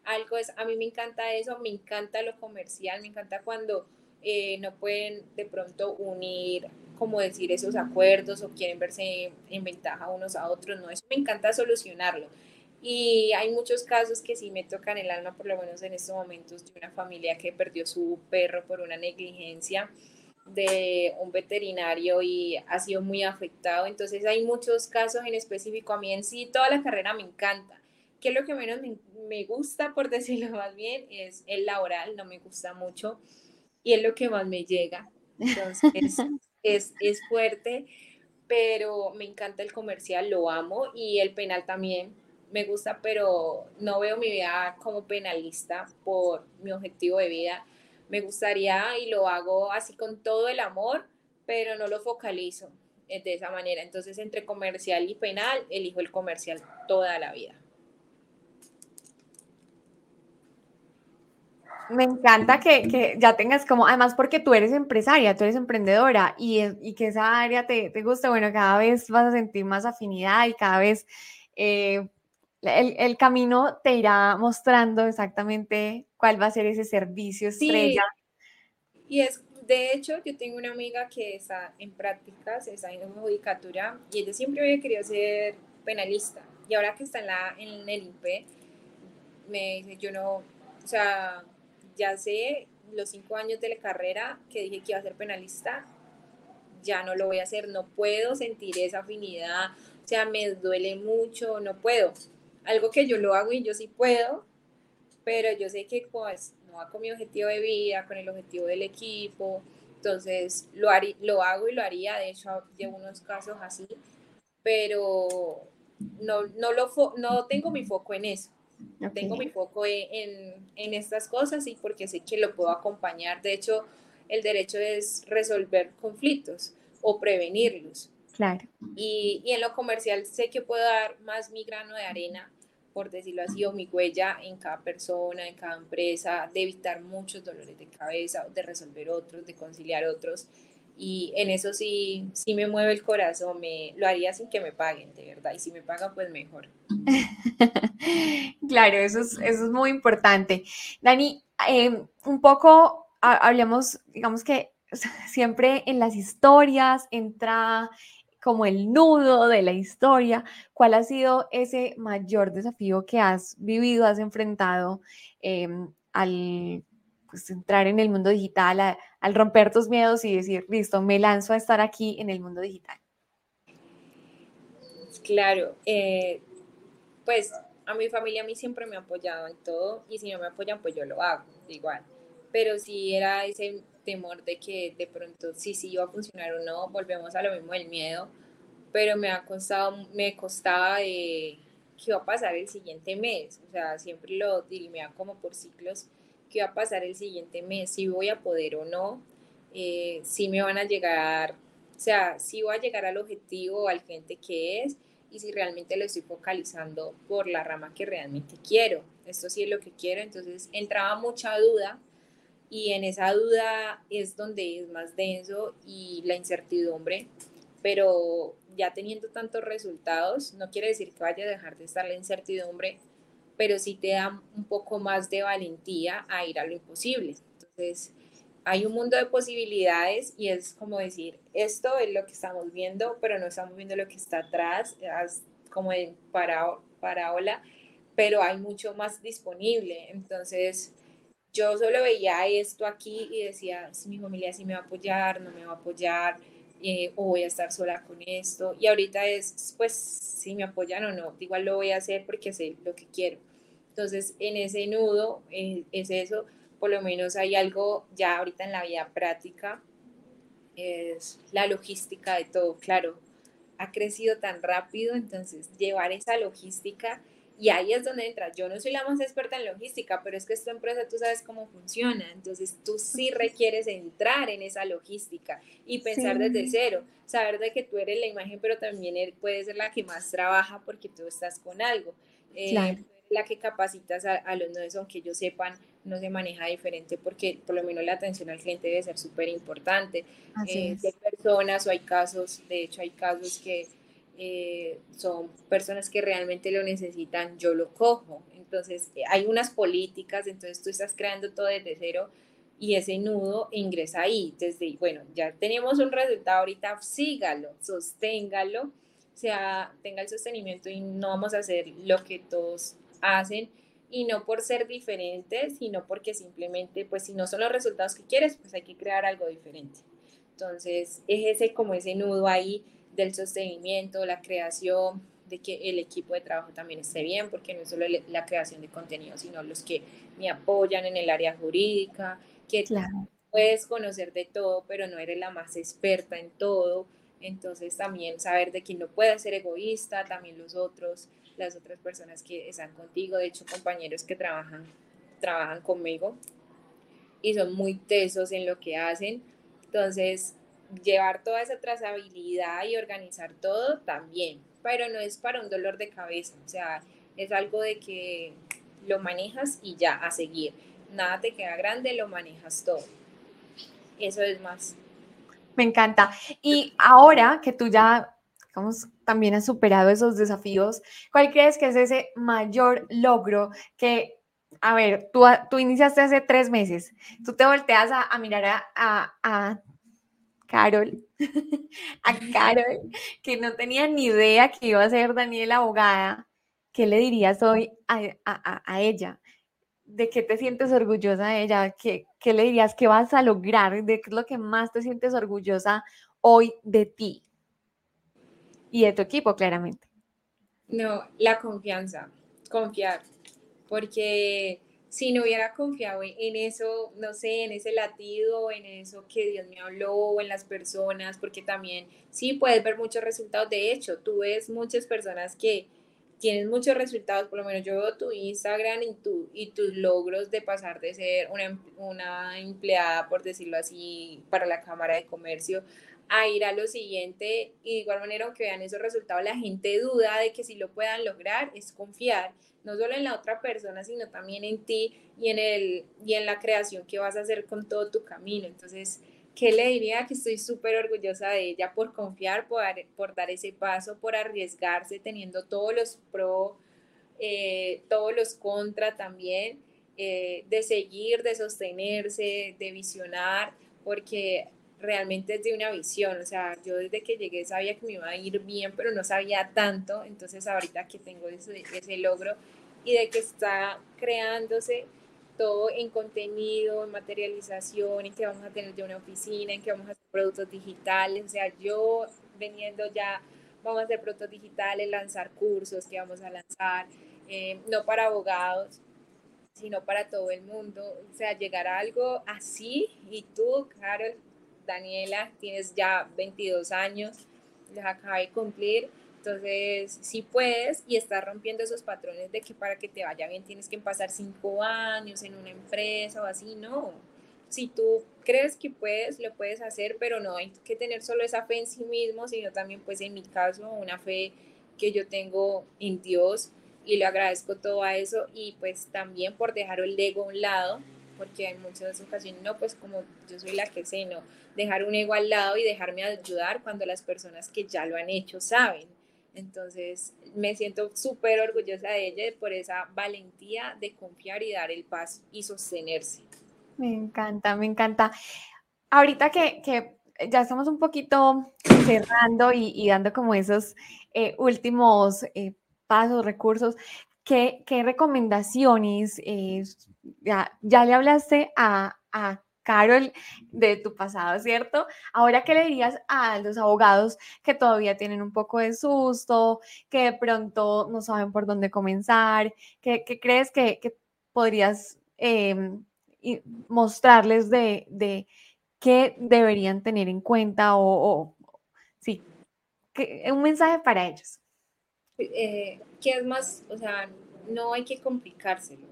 algo es, a mí me encanta eso, me encanta lo comercial, me encanta cuando eh, no pueden de pronto unir, como decir, esos acuerdos o quieren verse en ventaja unos a otros, no, eso me encanta solucionarlo. Y hay muchos casos que sí me tocan el alma, por lo menos en estos momentos, de una familia que perdió su perro por una negligencia de un veterinario y ha sido muy afectado. Entonces hay muchos casos en específico. A mí en sí toda la carrera me encanta. Que lo que menos me, gusta, por decirlo más bien, es el laboral, no me gusta mucho y es lo que más me llega. Entonces es, es fuerte, pero me encanta el comercial, lo amo y el penal también. Me gusta, pero no veo mi vida como penalista por mi objetivo de vida. Me gustaría y lo hago así con todo el amor, pero no lo focalizo de esa manera. Entonces, entre comercial y penal, elijo el comercial toda la vida. Me encanta que, ya tengas como, además porque tú eres empresaria, tú eres emprendedora y, que esa área te, te gusta, bueno, cada vez vas a sentir más afinidad y cada vez eh, el, camino te irá mostrando exactamente cuál va a ser ese servicio estrella. Y es, de hecho, yo tengo una amiga que está en prácticas, está en judicatura y ella siempre había querido ser penalista. Y ahora que está en, la, en el IP, me dice, yo no, o sea, ya sé los cinco años de la carrera que dije que iba a ser penalista, ya no lo voy a hacer, no puedo sentir esa afinidad, o sea, me duele mucho, no puedo. Algo que yo lo hago y yo sí puedo, pero yo sé que pues no va con mi objetivo de vida, con el objetivo del equipo, entonces lo, lo hago y lo haría, de hecho llevo unos casos así, pero no, no, lo no tengo mi foco en eso. Tengo mi foco en, en, estas cosas y porque sé que lo puedo acompañar. De hecho, el derecho es resolver conflictos o prevenirlos. Claro. Y, y, en lo comercial sé que puedo dar más mi grano de arena, por decirlo así, o mi huella en cada persona, en cada empresa, de evitar muchos dolores de cabeza, de resolver otros, de conciliar otros y en eso sí, sí me mueve el corazón, me, lo haría sin que me paguen, de verdad, y si me pagan, pues mejor. claro, eso es, eso es muy importante. Dani, em, un poco hablemos, digamos que siempre en las historias entra como el nudo de la historia, ¿cuál ha sido ese mayor desafío que has vivido, has enfrentado em, al pues, entrar en el mundo digital, al romper tus miedos y decir, listo, me lanzo a estar aquí en el mundo digital? Claro, eh, pues a mi familia a mí siempre me ha apoyado en todo y si no me apoyan, pues yo lo hago igual. Pero si era ese temor de que de pronto sí, sí iba a funcionar o no, volvemos a lo mismo del miedo, pero me ha costado, me costaba de qué iba a pasar el siguiente mes, o sea, siempre lo dirimía como por ciclos qué va a pasar el siguiente mes, si voy a poder o no, eh, si me van a llegar, o sea, si voy a llegar al objetivo al cliente que es y si realmente lo estoy focalizando por la rama que realmente quiero. Esto sí es lo que quiero, entonces entraba mucha duda y en esa duda es donde es más denso y la incertidumbre, pero ya teniendo tantos resultados, no quiere decir que vaya a dejar de estar la incertidumbre, pero sí te da un poco más de valentía a ir a lo imposible. Entonces, hay un mundo de posibilidades y es como decir, esto es lo que estamos viendo, pero no estamos viendo lo que está atrás, como en parábola, pero hay mucho más disponible. Entonces, yo solo veía esto aquí y decía, si mi familia sí me va a apoyar, no me va a apoyar, eh, o voy a estar sola con esto. Y ahorita es, pues, si me apoyan o no, igual lo voy a hacer porque sé lo que quiero. Entonces, en ese nudo eh, es eso, por lo menos hay algo ya ahorita en la vida práctica, es la logística de todo, claro, ha crecido tan rápido, entonces llevar esa logística y ahí es donde entra. Yo no soy la más experta en logística, pero es que esta empresa tú sabes cómo funciona, entonces tú sí requieres entrar en esa logística y pensar desde cero, saber de que tú eres la imagen, pero también puedes ser la que más trabaja porque tú estás con algo. Eh, la que capacitas a, los nuevos, aunque ellos sepan, no se maneja diferente porque por lo menos la atención al cliente debe ser súper importante. Eh, hay personas o hay casos, de hecho hay casos que eh, son personas que realmente lo necesitan, yo lo cojo. Entonces eh, hay unas políticas, entonces tú estás creando todo desde cero y ese nudo ingresa ahí. Desde, bueno, ya tenemos un resultado ahorita, sígalo, sosténgalo, sea, tenga el sostenimiento y no vamos a hacer lo que todos hacen y no por ser diferentes, sino porque simplemente, pues si no son los resultados que quieres, pues hay que crear algo diferente. Entonces, es ese como ese nudo ahí del sostenimiento, la creación, de que el equipo de trabajo también esté bien, porque no es solo la creación de contenido, sino los que me apoyan en el área jurídica, que puedes conocer de todo, pero no eres la más experta en todo. Entonces también saber de que no puedes ser egoísta, también los otros, las otras personas que están contigo, de hecho compañeros que trabajan, trabajan conmigo y son muy tesos en lo que hacen. Entonces, llevar toda esa trazabilidad y organizar todo también, pero no es para un dolor de cabeza, o sea, es algo de que lo manejas y ya, a seguir. Nada te queda grande, lo manejas todo. Eso es más. Me encanta. Y ahora que tú ya digamos, también has superado esos desafíos, ¿cuál crees que es ese mayor logro que, a ver, tú, tú iniciaste hace tres meses, tú te volteas a, mirar a, a, Carol, a Carol, que no tenía ni idea que iba a ser Daniela abogada, ¿qué le dirías hoy a, ella? ¿De qué te sientes orgullosa de ella? ¿Qué, ¿Qué, le dirías que vas a lograr? ¿De qué es lo que más te sientes orgullosa hoy de ti? Y de tu equipo, claramente. No, la confianza, confiar, porque si no hubiera confiado en eso, no sé, en ese latido, en eso que Dios me habló, en las personas, porque también sí puedes ver muchos resultados. De hecho, tú ves muchas personas que tienes muchos resultados, por lo menos yo veo tu Instagram y, tu, y tus logros de pasar de ser una, una empleada, por decirlo así, para la Cámara de Comercio, a ir a lo siguiente y de igual manera aunque vean esos resultados la gente duda de que si lo puedan lograr es confiar no solo en la otra persona sino también en ti y en el y en la creación que vas a hacer con todo tu camino entonces ¿qué le diría? Que estoy súper orgullosa de ella por confiar, por, por, dar ese paso, por arriesgarse, teniendo todos los pro, eh, todos los contra también, eh, de seguir, de sostenerse, de visionar, porque realmente es de una visión, o sea, yo desde que llegué sabía que me iba a ir bien, pero no sabía tanto, entonces ahorita que tengo ese, ese logro y de que está creándose todo en contenido, en materialización, en que vamos a tener ya una oficina, en que vamos a hacer productos digitales, o sea, yo veniendo ya, vamos a hacer productos digitales, lanzar cursos que vamos a lanzar, eh, no para abogados, sino para todo el mundo, o sea, llegar a algo así y tú, Carol, Daniela, tienes ya 22 años, les acaba de cumplir, entonces, si puedes y estás rompiendo esos patrones de que para que te vaya bien tienes que pasar cinco años en una empresa o así, no. Si tú crees que puedes, lo puedes hacer, pero no hay que tener solo esa fe en sí mismo, sino también, pues en mi caso, una fe que yo tengo en Dios y le agradezco todo a eso y pues también por dejar el ego a un lado, porque en muchas ocasiones, no, pues como yo soy la que sé, no, dejar un ego al lado y dejarme ayudar cuando las personas que ya lo han hecho saben. Entonces, me siento súper orgullosa de ella por esa valentía de confiar y dar el paso y sostenerse. Me encanta, me encanta. Ahorita que, que ya estamos un poquito cerrando y, dando como esos eh, últimos eh, pasos, recursos, ¿qué, recomendaciones? Eh, ya, ya le hablaste a, a Carol, de tu pasado, ¿cierto? Ahora, ¿qué le dirías a los abogados que todavía tienen un poco de susto, que de pronto no saben por dónde comenzar? ¿Qué, crees que, podrías em, mostrarles de, de, qué deberían tener en cuenta o, sí, un mensaje para ellos? Eh, ¿Qué es más? O sea, no hay que complicárselo.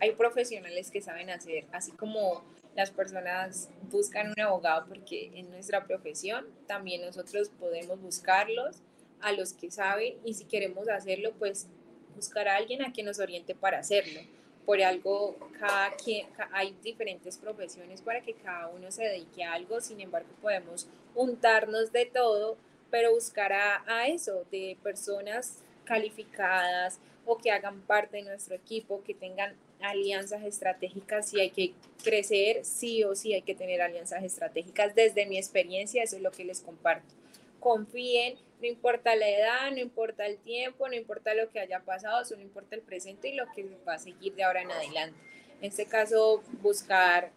hay profesionales que saben hacer, así como las personas buscan un abogado porque en nuestra profesión también nosotros podemos buscarlos a los que saben y si queremos hacerlo, pues buscar a alguien a quien nos oriente para hacerlo. Por algo, cada quien, hay diferentes profesiones para que cada uno se dedique a algo, sin embargo, podemos juntarnos de todo, pero buscar a eso, de personas calificadas o que hagan parte de nuestro equipo, que tengan alianzas estratégicas, si hay que crecer, sí o sí hay que tener alianzas estratégicas. Desde mi experiencia, eso es lo que les comparto. Confíen, no importa la edad, no importa el tiempo, no importa lo que haya pasado, solo importa el presente y lo que va a seguir de ahora en adelante. En este caso, buscar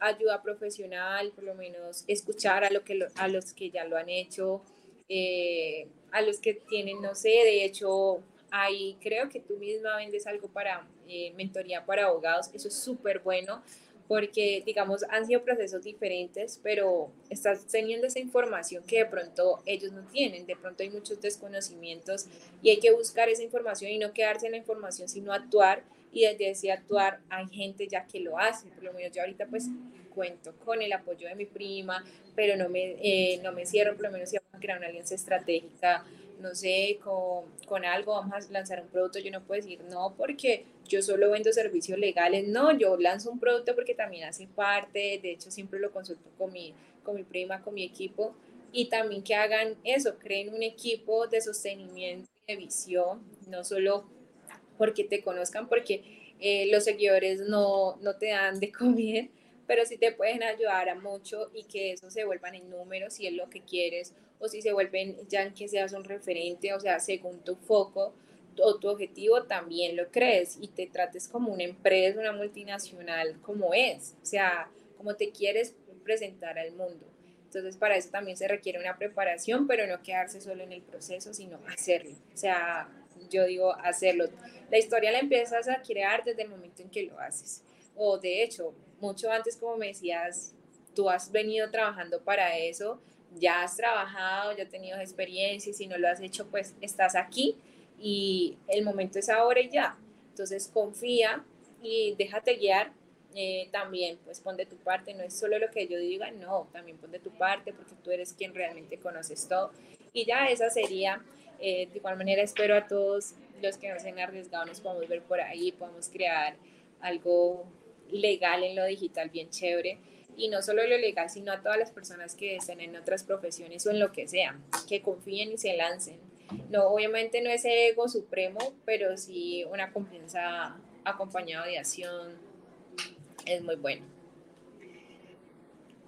ayuda profesional, por lo menos escuchar a, lo que a los que ya lo han hecho, eh, a los que tienen, no sé, de hecho, ahí creo que tú misma vendes algo para eh, mentoría para abogados, eso es súper bueno porque, digamos, han sido procesos diferentes, pero estás teniendo esa información que de pronto ellos no tienen, de pronto hay muchos desconocimientos y hay que buscar esa información y no quedarse en la información, sino actuar y desde ese actuar hay gente ya que lo hace, por lo menos yo ahorita pues cuento con el apoyo de mi prima, pero no me, eh, no me cierro, por lo menos si vamos a crear una alianza estratégica, no sé, con, con algo, vamos a lanzar un producto, yo no puedo decir no porque yo solo vendo servicios legales, no, yo lanzo un producto porque también hace parte, de hecho siempre lo consulto con mi, con mi prima, con mi equipo, y también que hagan eso, creen un equipo de sostenimiento de visión, no solo porque te conozcan, porque eh, los seguidores no, no te dan de comer, pero sí te pueden ayudar a mucho y que eso se vuelvan en números si es lo que quieres, o si se vuelven ya en que seas un referente, o sea, según tu foco, o tu objetivo también lo crees y te trates como una empresa, una multinacional como es, o sea, como te quieres presentar al mundo. Entonces, para eso también se requiere una preparación, pero no quedarse solo en el proceso, sino hacerlo. O sea, yo digo hacerlo. La historia la empiezas a crear desde el momento en que lo haces. O de hecho, mucho antes, como me decías, tú has venido trabajando para eso, ya has trabajado, ya has tenido experiencia si no lo has hecho, pues estás aquí y el momento es ahora y ya. Entonces confía y déjate guiar. Eh, también, pues pon de tu parte, no es solo lo que yo diga, no, también pon de tu parte porque tú eres quien realmente conoces todo. Y ya esa sería, eh, de igual manera espero a todos los que nos han arriesgado, nos podamos ver por ahí, podamos crear algo legal en lo digital bien chévere. Y no solo lo legal, sino a todas las personas que estén en otras profesiones o en lo que sea, que confíen y se lancen no, obviamente no es ego supremo, pero sí una confianza acompañada de acción es muy bueno.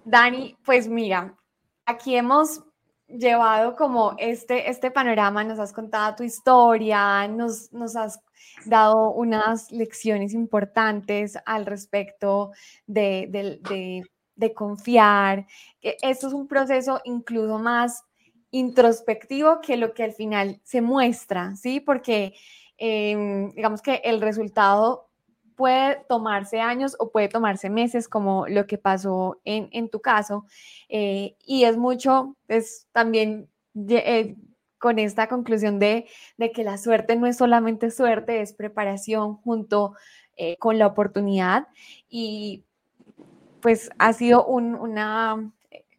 Dani, pues mira, aquí hemos llevado como este, este panorama, nos has contado tu historia, nos, has dado unas lecciones importantes al respecto de, de, de confiar. Esto es un proceso incluso más introspectivo que lo que al final se muestra, ¿sí? Porque em, digamos que el resultado puede tomarse años o puede tomarse meses, como lo que pasó en, tu caso, eh, y es mucho, es también eh, con esta conclusión de, que la suerte no es solamente suerte, es preparación junto eh, con la oportunidad, y pues ha sido una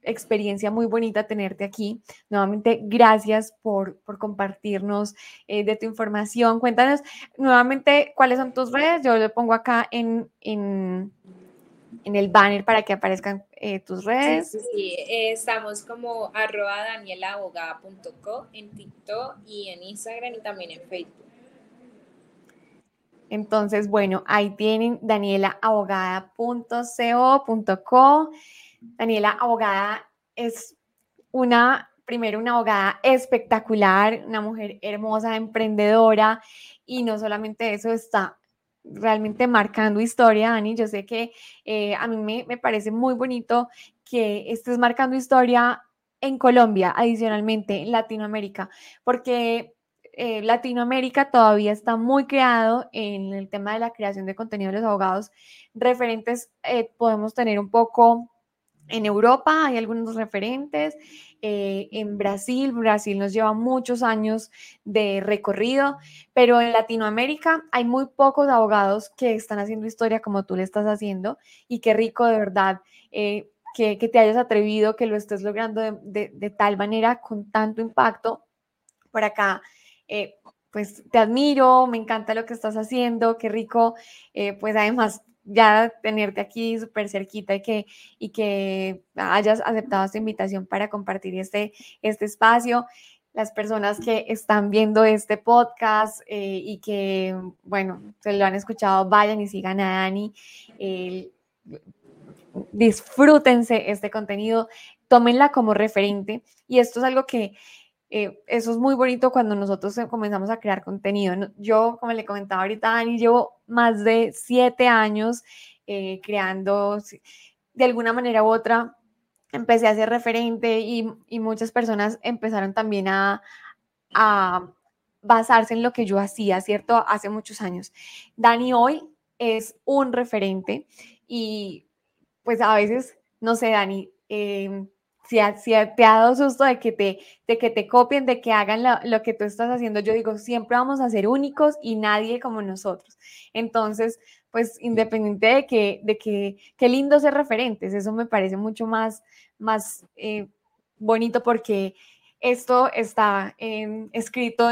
experiencia muy bonita tenerte aquí. Nuevamente, gracias por, compartirnos eh, de tu información. Cuéntanos nuevamente cuáles son tus redes. Yo lo pongo acá en, en, el banner para que aparezcan eh, tus redes. Sí, eh, estamos como arroba danielaabogada.co en TikTok y en Instagram y también en Facebook. Entonces, bueno, ahí tienen danielaabogada.co.co. Daniela, abogada, es una, primero, una abogada espectacular, una mujer hermosa, emprendedora, y no solamente eso, está realmente marcando historia, Dani. Yo sé que eh, a mí me, me, parece muy bonito que estés marcando historia en Colombia, adicionalmente en Latinoamérica, porque eh, Latinoamérica todavía está muy creado en el tema de la creación de contenido de los abogados. Referentes eh, podemos tener un poco en Europa hay algunos referentes, eh, en Brasil, Brasil nos lleva muchos años de recorrido, pero en Latinoamérica hay muy pocos abogados que están haciendo historia como tú le estás haciendo y qué rico de verdad eh, que, te hayas atrevido, que lo estés logrando de, tal manera, con tanto impacto. Por acá, eh, pues te admiro, me encanta lo que estás haciendo, qué rico, pues además ya tenerte aquí súper cerquita y que, y que hayas aceptado esta invitación para compartir este, este espacio. Las personas que están viendo este podcast eh, y que, bueno, se lo han escuchado, vayan y sigan a Dani. disfrútense este contenido, tómenla como referente. Y esto es algo que eh, eso es muy bonito cuando nosotros comenzamos a crear contenido. Yo, como le comentaba ahorita Dani, llevo más de siete años eh, creando, de alguna manera u otra, empecé a ser referente y, muchas personas empezaron también a, a basarse en lo que yo hacía, ¿cierto? Hace muchos años. Dani hoy es un referente y pues a veces, no sé, Dani, em, si, te ha dado susto de que te, de que te copien, de que hagan lo, que tú estás haciendo, yo digo, siempre vamos a ser únicos y nadie como nosotros. Entonces, pues independiente de que, de que, qué lindo ser referentes, eso me parece mucho más, más eh, bonito porque esto está em, escrito,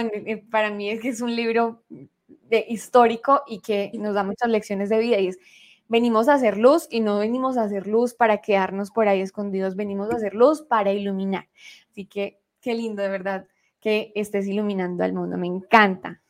para mí es que es un libro de, histórico y que nos da muchas lecciones de vida y es venimos a hacer luz y no venimos a hacer luz para quedarnos por ahí escondidos, venimos a hacer luz para iluminar. Así que qué lindo de verdad que estés iluminando al mundo, me encanta.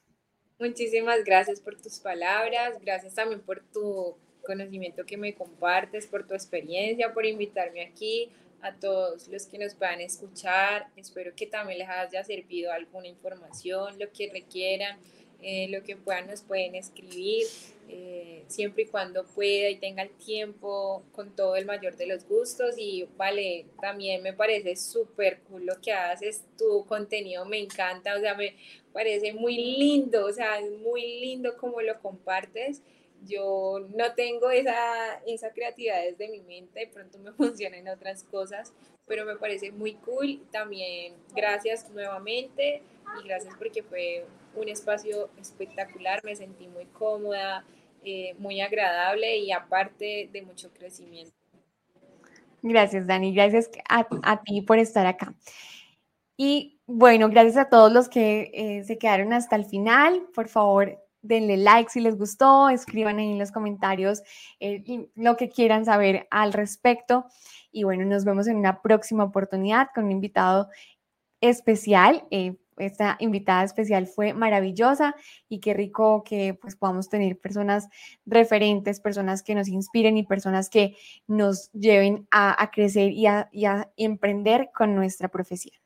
Muchísimas gracias por tus palabras, gracias también por tu conocimiento que me compartes, por tu experiencia, por invitarme aquí, a todos los que nos puedan escuchar. Espero que también les haya servido alguna información, lo que requieran. Eh, lo que puedan nos pueden escribir, eh, siempre y cuando pueda y tenga el tiempo, con todo el mayor de los gustos. Y vale, también me parece súper cool lo que haces, tu contenido me encanta, o sea, me parece muy lindo, o sea, es muy lindo como lo compartes. Yo no tengo esa, esa creatividad desde mi mente, de pronto me funcionan otras cosas, pero me parece muy cool. También gracias nuevamente y gracias porque fue un espacio espectacular, me sentí muy cómoda, eh, muy agradable y aparte de mucho crecimiento. Gracias, Dani. Gracias a, ti por estar acá. Y bueno, gracias a todos los que eh, se quedaron hasta el final. Por favor, denle like si les gustó, escriban ahí en los comentarios eh, lo que quieran saber al respecto. Y bueno, nos vemos en una próxima oportunidad con un invitado especial esta invitada especial fue maravillosa y qué rico que pues podamos tener personas referentes, personas que nos inspiren y personas que nos lleven a, crecer y a emprender con nuestra profesión.